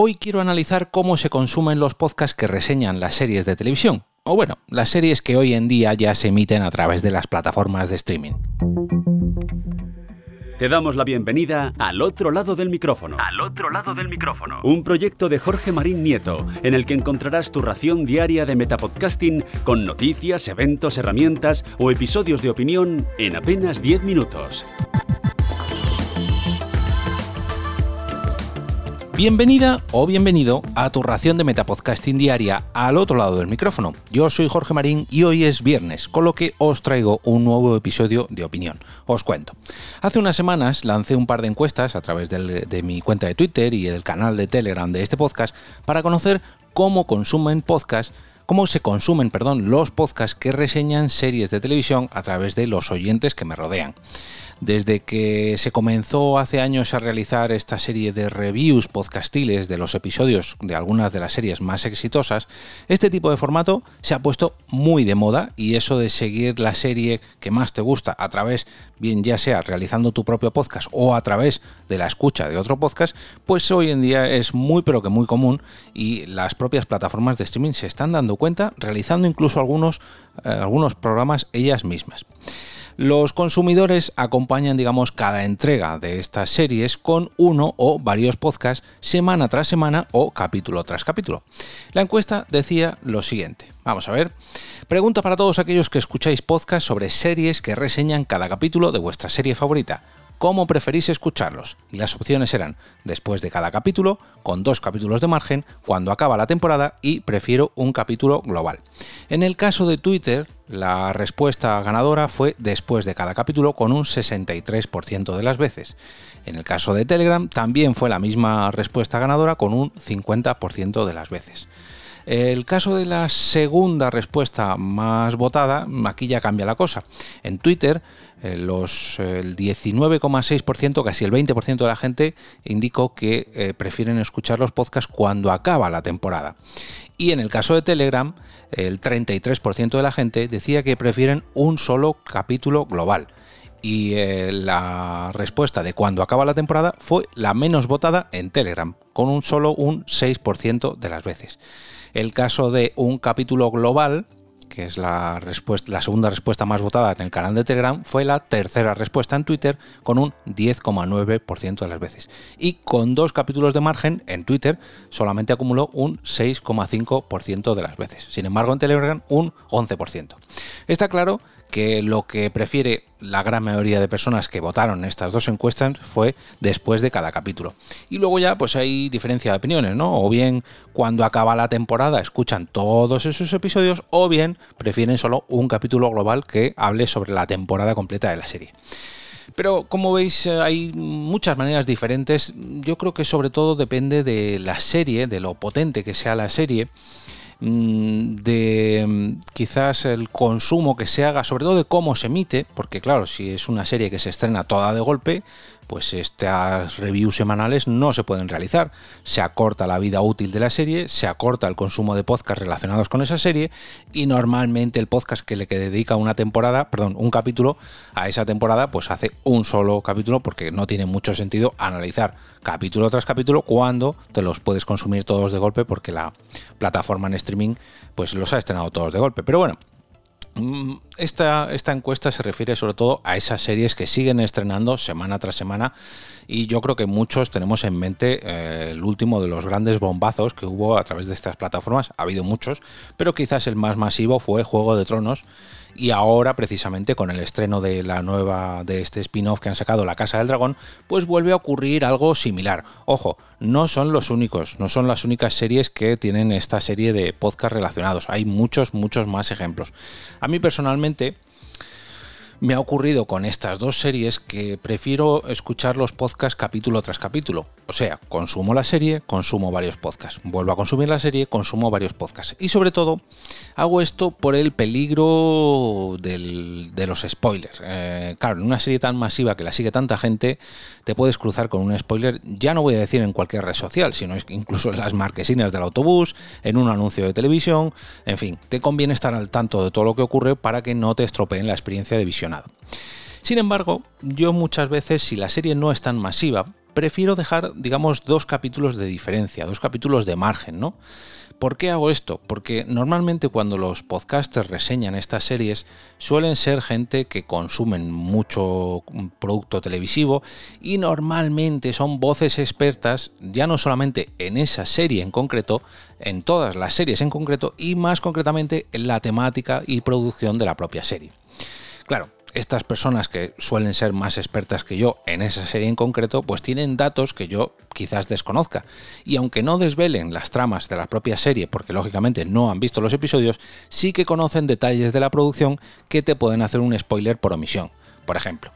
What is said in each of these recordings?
Hoy quiero analizar cómo se consumen los podcasts que reseñan las series de televisión, o bueno, las series que hoy en día ya se emiten a través de las plataformas de streaming. Te damos la bienvenida al otro lado del micrófono. Al otro lado del micrófono. Un proyecto de Jorge Marín Nieto, en el que encontrarás tu ración diaria de metapodcasting con noticias, eventos, herramientas o episodios de opinión en apenas 10 minutos. Bienvenida o bienvenido a tu ración de Metapodcasting diaria al otro lado del micrófono. Yo soy Jorge Marín y hoy es viernes, con lo que os traigo un nuevo episodio de opinión. Os cuento. Hace unas semanas lancé un par de encuestas a través de mi cuenta de Twitter y del canal de Telegram de este podcast para conocer cómo consumen podcast cómo se consumen, perdón, los podcasts que reseñan series de televisión a través de los oyentes que me rodean. Desde que se comenzó hace años a realizar esta serie de reviews podcastiles de los episodios de algunas de las series más exitosas, este tipo de formato se ha puesto muy de moda y eso de seguir la serie que más te gusta a través, bien ya sea realizando tu propio podcast o a través de la escucha de otro podcast, pues hoy en día es muy pero que muy común y las propias plataformas de streaming se están dando cuenta realizando incluso algunos, eh, algunos programas ellas mismas. Los consumidores acompañan, digamos, cada entrega de estas series con uno o varios podcasts semana tras semana o capítulo tras capítulo. La encuesta decía lo siguiente. Vamos a ver. Pregunta para todos aquellos que escucháis podcasts sobre series que reseñan cada capítulo de vuestra serie favorita cómo preferís escucharlos. Y las opciones eran después de cada capítulo, con dos capítulos de margen, cuando acaba la temporada y prefiero un capítulo global. En el caso de Twitter, la respuesta ganadora fue después de cada capítulo con un 63% de las veces. En el caso de Telegram también fue la misma respuesta ganadora con un 50% de las veces. El caso de la segunda respuesta más votada, aquí ya cambia la cosa. En Twitter, eh, los, el 19,6%, casi el 20% de la gente indicó que eh, prefieren escuchar los podcasts cuando acaba la temporada. Y en el caso de Telegram, el 33% de la gente decía que prefieren un solo capítulo global y eh, la respuesta de cuando acaba la temporada fue la menos votada en Telegram, con un solo un 6% de las veces. El caso de un capítulo global, que es la, segunda respuesta más votada en el canal de Telegram, fue la tercera respuesta en Twitter con un 10,9% de las veces. Y con dos capítulos de margen en Twitter solamente acumuló un 6,5% de las veces. Sin embargo, en Telegram un 11%. Está claro que lo que prefiere la gran mayoría de personas que votaron estas dos encuestas fue después de cada capítulo. Y luego ya pues hay diferencia de opiniones, ¿no? O bien cuando acaba la temporada escuchan todos esos episodios o bien prefieren solo un capítulo global que hable sobre la temporada completa de la serie. Pero como veis eh, hay muchas maneras diferentes. Yo creo que sobre todo depende de la serie, de lo potente que sea la serie de mm, quizás el consumo que se haga, sobre todo de cómo se emite, porque claro, si es una serie que se estrena toda de golpe, pues estas reviews semanales no se pueden realizar. Se acorta la vida útil de la serie, se acorta el consumo de podcasts relacionados con esa serie y normalmente el podcast que le dedica una temporada, perdón, un capítulo a esa temporada, pues hace un solo capítulo porque no tiene mucho sentido analizar capítulo tras capítulo cuando te los puedes consumir todos de golpe porque la plataforma en streaming pues los ha estrenado todos de golpe. Pero bueno, esta, esta, encuesta se refiere sobre todo a esas series que siguen estrenando semana tras semana y yo creo que muchos tenemos en mente eh, el último de los grandes bombazos que hubo a través de estas plataformas. Ha habido muchos, pero quizás el más masivo fue Juego de Tronos y ahora precisamente con el estreno de la nueva de este spin-off que han sacado La Casa del Dragón, pues vuelve a ocurrir algo similar. Ojo, no son los únicos, no son las únicas series que tienen esta serie de podcast relacionados. Hay muchos, muchos más ejemplos. A mí personalmente me ha ocurrido con estas dos series que prefiero escuchar los podcasts capítulo tras capítulo. O sea, consumo la serie, consumo varios podcasts. Vuelvo a consumir la serie, consumo varios podcasts. Y sobre todo, hago esto por el peligro de los spoilers. Eh, claro, en una serie tan masiva que la sigue tanta gente, te puedes cruzar con un spoiler, ya no voy a decir en cualquier red social, sino incluso en las marquesinas del autobús, en un anuncio de televisión, en fin, te conviene estar al tanto de todo lo que ocurre para que no te estropeen la experiencia de visión sin embargo, yo muchas veces, si la serie no es tan masiva, prefiero dejar, digamos, dos capítulos de diferencia, dos capítulos de margen, ¿no? ¿Por qué hago esto? Porque normalmente cuando los podcasters reseñan estas series suelen ser gente que consumen mucho producto televisivo y normalmente son voces expertas ya no solamente en esa serie en concreto, en todas las series en concreto y más concretamente en la temática y producción de la propia serie. Claro, estas personas que suelen ser más expertas que yo en esa serie en concreto, pues tienen datos que yo quizás desconozca. Y aunque no desvelen las tramas de la propia serie, porque lógicamente no han visto los episodios, sí que conocen detalles de la producción que te pueden hacer un spoiler por omisión. Por ejemplo,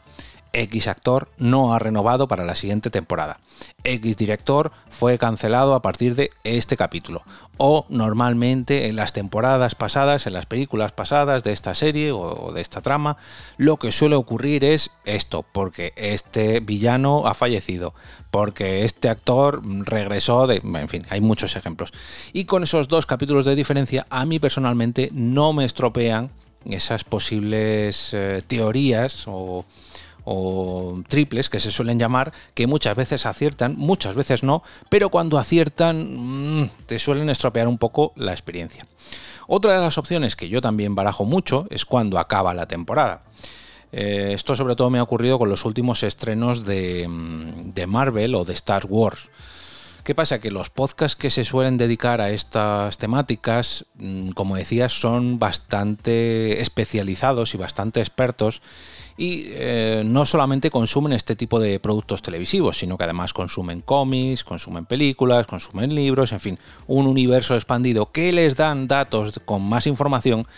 X actor no ha renovado para la siguiente temporada. X director fue cancelado a partir de este capítulo. O normalmente en las temporadas pasadas, en las películas pasadas de esta serie o de esta trama, lo que suele ocurrir es esto, porque este villano ha fallecido, porque este actor regresó de... En fin, hay muchos ejemplos. Y con esos dos capítulos de diferencia, a mí personalmente no me estropean esas posibles eh, teorías o o triples que se suelen llamar, que muchas veces aciertan, muchas veces no, pero cuando aciertan mm, te suelen estropear un poco la experiencia. Otra de las opciones que yo también barajo mucho es cuando acaba la temporada. Eh, esto sobre todo me ha ocurrido con los últimos estrenos de, mm, de Marvel o de Star Wars. ¿Qué pasa? Que los podcasts que se suelen dedicar a estas temáticas, mm, como decía, son bastante especializados y bastante expertos y eh, no solamente consumen este tipo de productos televisivos, sino que además consumen cómics, consumen películas, consumen libros, en fin, un universo expandido que les dan datos con más información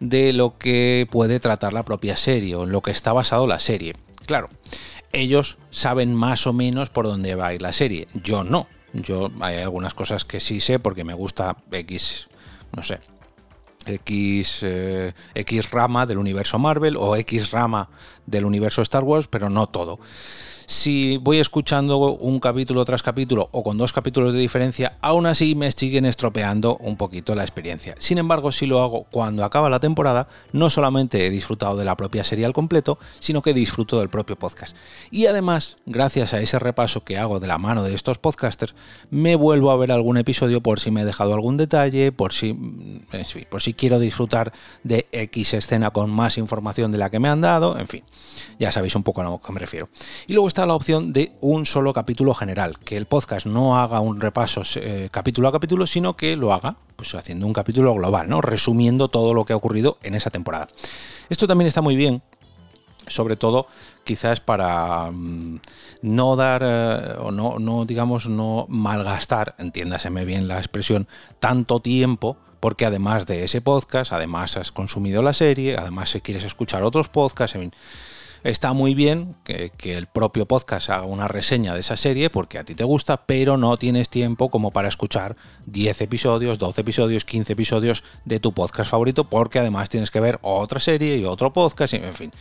de lo que puede tratar la propia serie o en lo que está basado la serie. Claro, ellos saben más o menos por dónde va a ir la serie, yo no. Yo hay algunas cosas que sí sé porque me gusta X, no sé, X, eh, X rama del universo Marvel o X rama del universo Star Wars, pero no todo si voy escuchando un capítulo tras capítulo o con dos capítulos de diferencia, aún así me siguen estropeando un poquito la experiencia. Sin embargo, si lo hago cuando acaba la temporada, no solamente he disfrutado de la propia serie al completo, sino que disfruto del propio podcast. Y además, gracias a ese repaso que hago de la mano de estos podcasters, me vuelvo a ver algún episodio por si me he dejado algún detalle, por si, por si quiero disfrutar de X escena con más información de la que me han dado, en fin, ya sabéis un poco a lo que me refiero. Y luego la opción de un solo capítulo general, que el podcast no haga un repaso eh, capítulo a capítulo, sino que lo haga pues haciendo un capítulo global, ¿no? resumiendo todo lo que ha ocurrido en esa temporada. Esto también está muy bien, sobre todo quizás para mm, no dar eh, o no, no, digamos, no malgastar, entiéndaseme bien la expresión, tanto tiempo porque además de ese podcast, además has consumido la serie, además si quieres escuchar otros podcasts, en fin, Está muy bien que, el propio podcast haga una reseña de esa serie porque a ti te gusta, pero no tienes tiempo como para escuchar 10 episodios, 12 episodios, 15 episodios de tu podcast favorito porque además tienes que ver otra serie y otro podcast, y, en fin.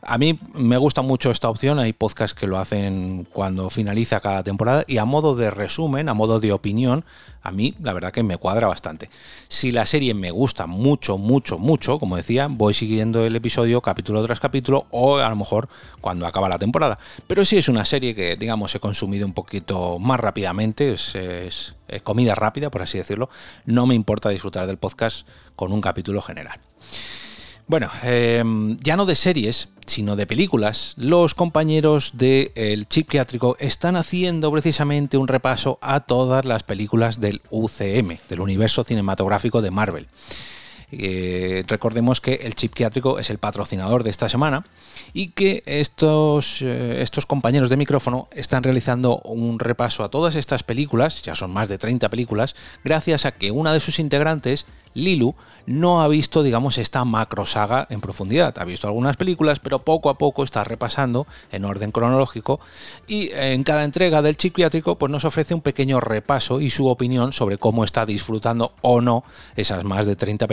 A mí me gusta mucho esta opción, hay podcasts que lo hacen cuando finaliza cada temporada y a modo de resumen, a modo de opinión, a mí la verdad que me cuadra bastante. Si la serie me gusta mucho, mucho, mucho, como decía, voy siguiendo el episodio capítulo tras capítulo o a lo mejor cuando acaba la temporada. Pero si es una serie que digamos he consumido un poquito más rápidamente, es, comida rápida por así decirlo, no me importa disfrutar del podcast con un capítulo general. Bueno, em, ya no de series, sino de películas, los compañeros del el Chip Psiquiátrico están haciendo precisamente un repaso a todas las películas del UCM, del universo cinematográfico de Marvel. Eh, recordemos que el chip psiquiátrico es el patrocinador de esta semana y que estos, eh, estos compañeros de micrófono están realizando un repaso a todas estas películas, ya son más de 30 películas, gracias a que una de sus integrantes Lilu no ha visto, digamos, esta macro saga en profundidad. Ha visto algunas películas, pero poco a poco está repasando en orden cronológico y en cada entrega del psiquiátrico pues nos ofrece un pequeño repaso y su opinión sobre cómo está disfrutando o no esas más de 30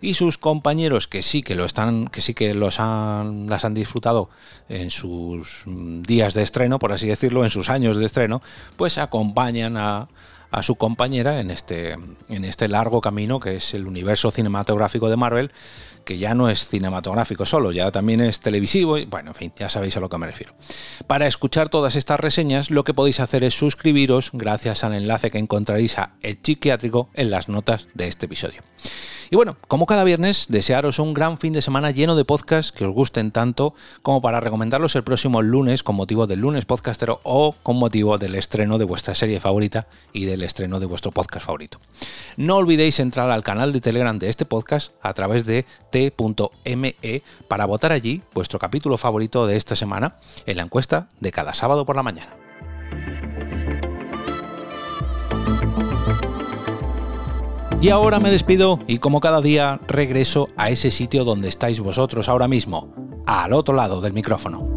Y sus compañeros que sí que lo están, que sí que los han, las han disfrutado en sus días de estreno, por así decirlo, en sus años de estreno, pues acompañan a a su compañera en este, en este largo camino que es el universo cinematográfico de Marvel, que ya no es cinematográfico solo, ya también es televisivo y bueno, en fin, ya sabéis a lo que me refiero. Para escuchar todas estas reseñas, lo que podéis hacer es suscribiros gracias al enlace que encontraréis a El Psiquiátrico en las notas de este episodio. Y bueno, como cada viernes, desearos un gran fin de semana lleno de podcasts que os gusten tanto como para recomendarlos el próximo lunes con motivo del lunes podcastero o con motivo del estreno de vuestra serie favorita y del estreno de vuestro podcast favorito. No olvidéis entrar al canal de Telegram de este podcast a través de t.me para votar allí vuestro capítulo favorito de esta semana en la encuesta de cada sábado por la mañana. Y ahora me despido y como cada día regreso a ese sitio donde estáis vosotros ahora mismo, al otro lado del micrófono.